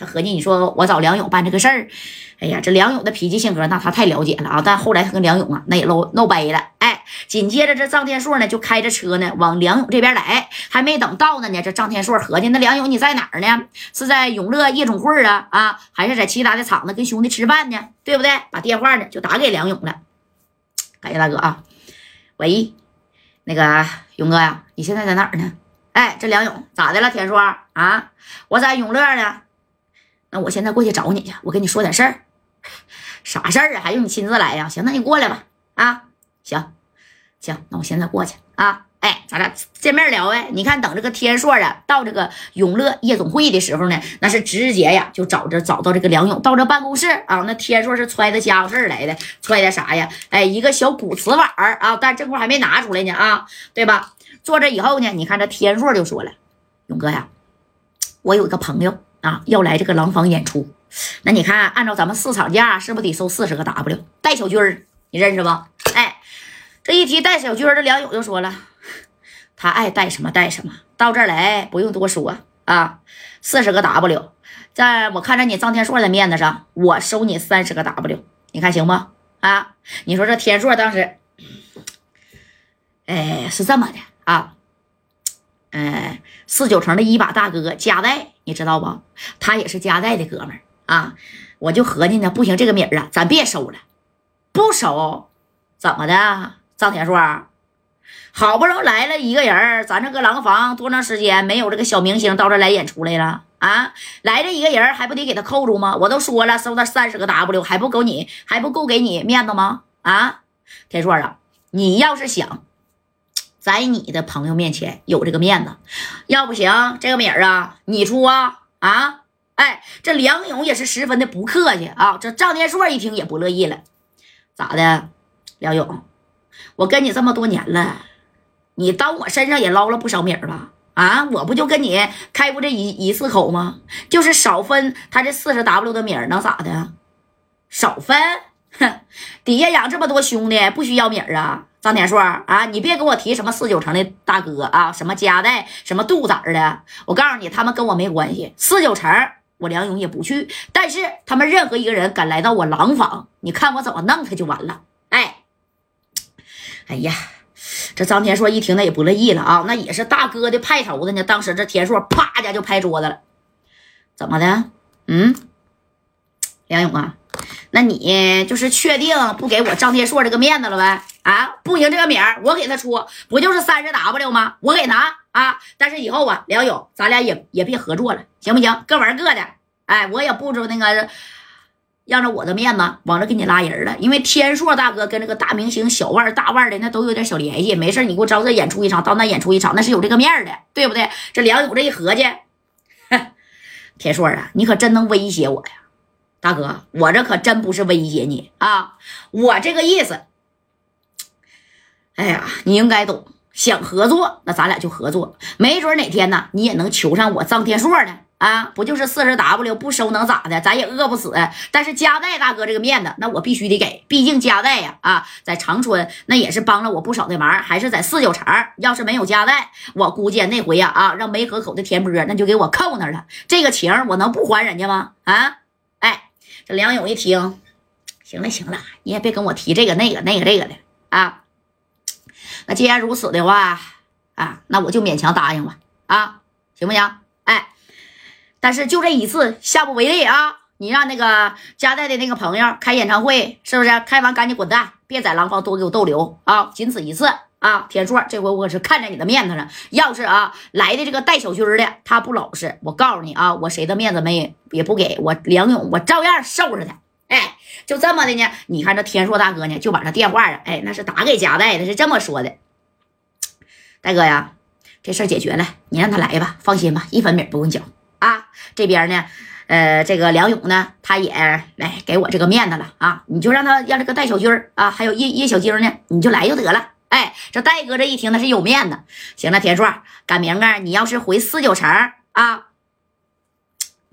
他合计你说我找梁勇办这个事儿，哎呀，这梁勇的脾气性格那他太了解了啊。但后来他跟梁勇啊那也闹闹掰了，哎，紧接着这张天硕呢就开着车呢往梁勇这边来，还没等到呢呢，这张天硕合计那梁勇你在哪儿呢？是在永乐夜总会啊啊，还是在其他的厂子跟兄弟吃饭呢？对不对？把电话呢就打给梁勇了，感谢大哥啊，喂，那个勇哥呀，你现在在哪儿呢？哎，这梁勇咋的了？天硕啊，我在永乐呢。那我现在过去找你去，我跟你说点事儿。啥事儿啊？还用你亲自来呀？行，那你过来吧。啊，行，行，那我现在过去啊。哎，咱俩见面聊呗。你看，等这个天硕啊到这个永乐夜总会的时候呢，那是直接呀就找着找到这个梁勇，到这办公室啊。那天硕是揣着家伙事来的，揣的啥呀？哎，一个小古瓷碗啊，但这块还没拿出来呢啊，对吧？坐这以后呢，你看这天硕就说了：“勇哥呀，我有一个朋友。”啊，要来这个廊坊演出，那你看，按照咱们市场价，是不是得收四十个 W？戴小军儿，你认识不？哎，这一提戴小军儿，这梁勇就说了，他爱戴什么戴什么，到这儿来不用多说啊，四十个 W，在我看着你张天硕的面子上，我收你三十个 W，你看行不？啊，你说这天硕当时，哎，是这么的啊。嗯，四九城的一把大哥加代，你知道不？他也是加代的哥们儿啊。我就合计呢，不行，这个米儿啊，咱别收了，不收，怎么的？张天硕，好不容易来了一个人咱这个廊坊多长时间没有这个小明星到这来演出来了啊？来这一个人还不得给他扣住吗？我都说了，收他三十个 W 还不够你还不够给你面子吗？啊，天硕啊，你要是想。在你的朋友面前有这个面子，要不行，这个米儿啊，你出啊啊！哎，这梁勇也是十分的不客气啊。这张天硕一听也不乐意了，咋的，梁勇，我跟你这么多年了，你当我身上也捞了不少米儿吧？啊，我不就跟你开过这一一次口吗？就是少分他这四十 W 的米儿，能咋的？少分？哼，底下养这么多兄弟，不需要米儿啊？张天硕啊，你别给我提什么四九城的大哥啊，什么家代，什么杜子的，我告诉你，他们跟我没关系。四九城我梁勇也不去，但是他们任何一个人敢来到我廊坊，你看我怎么弄他就完了。哎，哎呀，这张天硕一听，那也不乐意了啊，那也是大哥的派头子呢。当时这天硕啪一下就拍桌子了，怎么的？嗯，梁勇啊。那你就是确定不给我张天硕这个面子了呗？啊，不行，这个米儿我给他出，不就是三十 W 吗？我给拿啊！但是以后啊，梁勇，咱俩也也别合作了，行不行？各玩各的。哎，我也不知那个让着我的面子往这给你拉人了，因为天硕大哥跟这个大明星小腕大腕的那都有点小联系。没事你给我招这演出一场，到那演出一场，那是有这个面的，对不对？这梁勇这一合计，天硕啊，你可真能威胁我呀！大哥，我这可真不是威胁你啊！我这个意思，哎呀，你应该懂。想合作，那咱俩就合作。没准哪天呢，你也能求上我张天硕呢。啊，不就是四十 W 不收能咋的？咱也饿不死。但是加代大哥这个面子，那我必须得给。毕竟加代呀，啊，在长春那也是帮了我不少的忙。还是在四九城，要是没有加代，我估计那回呀，啊，让梅河口的田波那就给我扣那了。这个情我能不还人家吗？啊？梁勇一听，行了行了，你也别跟我提这个那个那个这个的啊。那既然如此的话啊，那我就勉强答应吧啊，行不行？哎，但是就这一次，下不为例啊！你让那个加代的那个朋友开演唱会，是不是？开完赶紧滚蛋，别在廊坊多给我逗留啊！仅此一次啊！天硕，这回我是看在你的面子上，要是啊来的这个带小军的他不老实，我告诉你啊，我谁的面子没也不给我梁勇，我照样收拾他。哎，就这么的呢？你看这天硕大哥呢，就把这电话啊，哎，那是打给加代的，是这么说的：大哥呀，这事解决了，你让他来吧，放心吧，一分米不用交啊。这边呢，呃，这个梁勇呢，他也来给我这个面子了啊，你就让他让这个戴小军啊，还有叶叶小晶呢，你就来就得了。哎，这戴哥这一听那是有面子。行了，田硕，赶明儿你要是回四九城啊，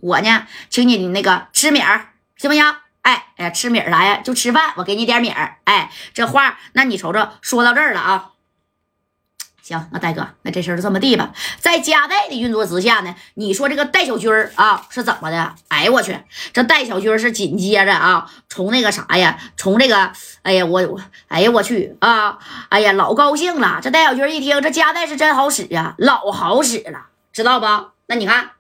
我呢，请你那个吃米儿，行不行？哎哎，吃米儿啥呀？就吃饭，我给你点米儿。哎，这话，那你瞅瞅，说到这儿了啊。行，那戴哥，那这事儿就这么地吧。在加代的运作之下呢，你说这个戴小军儿啊是怎么的？哎呀，我去，这戴小军是紧接着啊，从那个啥呀，从这个，哎呀，我我，哎呀，我去啊，哎呀，老高兴了。这戴小军一听，这加代是真好使啊，老好使了，知道不？那你看，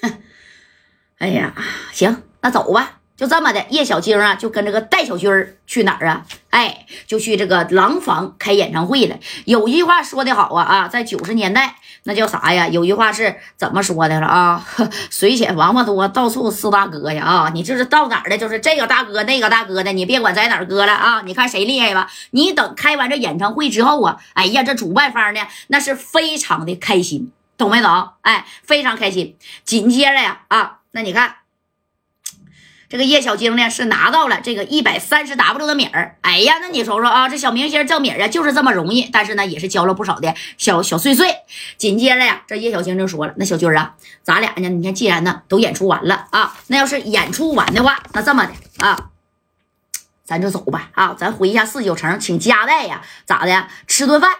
哎呀，行，那走吧。就这么的，叶小晶啊，就跟这个戴小军去哪儿啊？哎，就去这个廊坊开演唱会了。有句话说的好啊啊，在九十年代那叫啥呀？有句话是怎么说的了啊？水浅王八多，到处是大哥呀啊！你就是到哪儿的，就是这个大哥那个大哥的，你别管在哪儿割了啊！你看谁厉害吧？你等开完这演唱会之后啊，哎呀，这主办方呢那是非常的开心，懂没懂？哎，非常开心。紧接着呀啊，那你看。这个叶小晶呢是拿到了这个一百三十 W 的米儿，哎呀，那你说说啊，这小明星挣米儿啊就是这么容易，但是呢也是交了不少的小小碎碎。紧接着呀，这叶小晶就说了：“那小军啊，咱俩呢，你看既然呢都演出完了啊，那要是演出完的话，那这么的啊，咱就走吧啊，咱回一下四九城，请家代呀，咋的吃顿饭。”